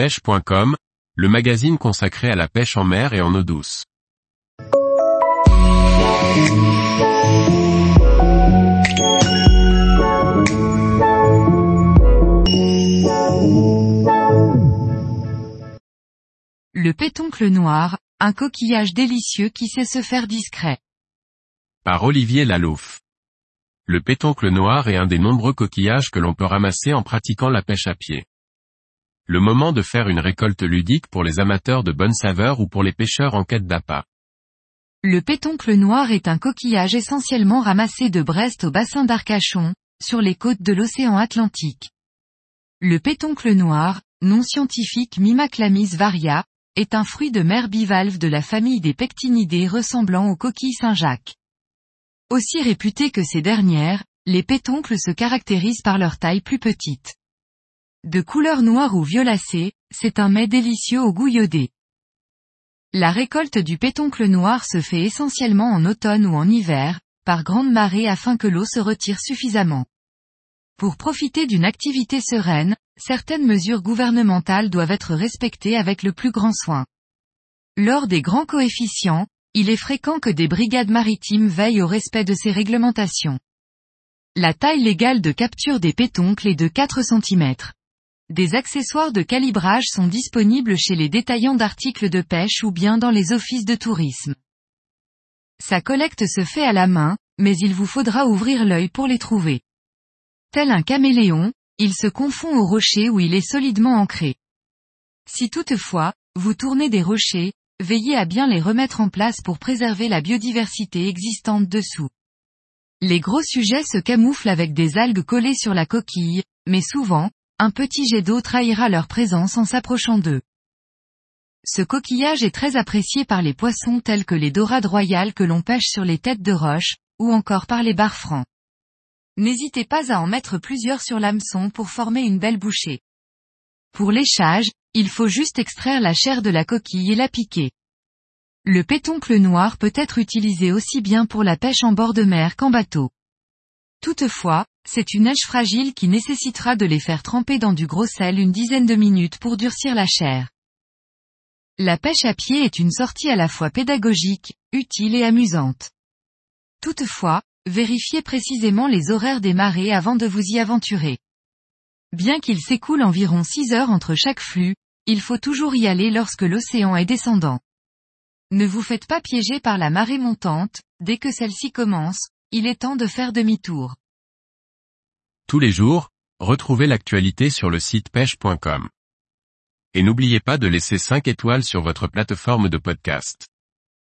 pêche.com, le magazine consacré à la pêche en mer et en eau douce. Le pétoncle noir, un coquillage délicieux qui sait se faire discret. Par Olivier Lalouf. Le pétoncle noir est un des nombreux coquillages que l'on peut ramasser en pratiquant la pêche à pied. Le moment de faire une récolte ludique pour les amateurs de bonne saveur ou pour les pêcheurs en quête d'appât. Le pétoncle noir est un coquillage essentiellement ramassé de Brest au bassin d'Arcachon, sur les côtes de l'océan Atlantique. Le pétoncle noir, nom scientifique Mimaclamis varia, est un fruit de mer bivalve de la famille des pectinidés ressemblant aux coquilles Saint-Jacques. Aussi réputées que ces dernières, les pétoncles se caractérisent par leur taille plus petite. De couleur noire ou violacée, c'est un mets délicieux au goût iodé. La récolte du pétoncle noir se fait essentiellement en automne ou en hiver, par grande marée afin que l'eau se retire suffisamment. Pour profiter d'une activité sereine, certaines mesures gouvernementales doivent être respectées avec le plus grand soin. Lors des grands coefficients, il est fréquent que des brigades maritimes veillent au respect de ces réglementations. La taille légale de capture des pétoncles est de 4 cm. Des accessoires de calibrage sont disponibles chez les détaillants d'articles de pêche ou bien dans les offices de tourisme. Sa collecte se fait à la main, mais il vous faudra ouvrir l'œil pour les trouver. Tel un caméléon, il se confond au rocher où il est solidement ancré. Si toutefois, vous tournez des rochers, veillez à bien les remettre en place pour préserver la biodiversité existante dessous. Les gros sujets se camouflent avec des algues collées sur la coquille, mais souvent, un petit jet d'eau trahira leur présence en s'approchant d'eux. Ce coquillage est très apprécié par les poissons tels que les dorades royales que l'on pêche sur les têtes de roche, ou encore par les barres francs. N'hésitez pas à en mettre plusieurs sur l'hameçon pour former une belle bouchée. Pour l'échage, il faut juste extraire la chair de la coquille et la piquer. Le pétoncle noir peut être utilisé aussi bien pour la pêche en bord de mer qu'en bateau. Toutefois, c'est une neige fragile qui nécessitera de les faire tremper dans du gros sel une dizaine de minutes pour durcir la chair. La pêche à pied est une sortie à la fois pédagogique, utile et amusante. Toutefois, Vérifiez précisément les horaires des marées avant de vous y aventurer. Bien qu'il s'écoule environ 6 heures entre chaque flux, il faut toujours y aller lorsque l'océan est descendant. Ne vous faites pas piéger par la marée montante, dès que celle-ci commence, il est temps de faire demi-tour. Tous les jours, retrouvez l'actualité sur le site pêche.com. Et n'oubliez pas de laisser 5 étoiles sur votre plateforme de podcast.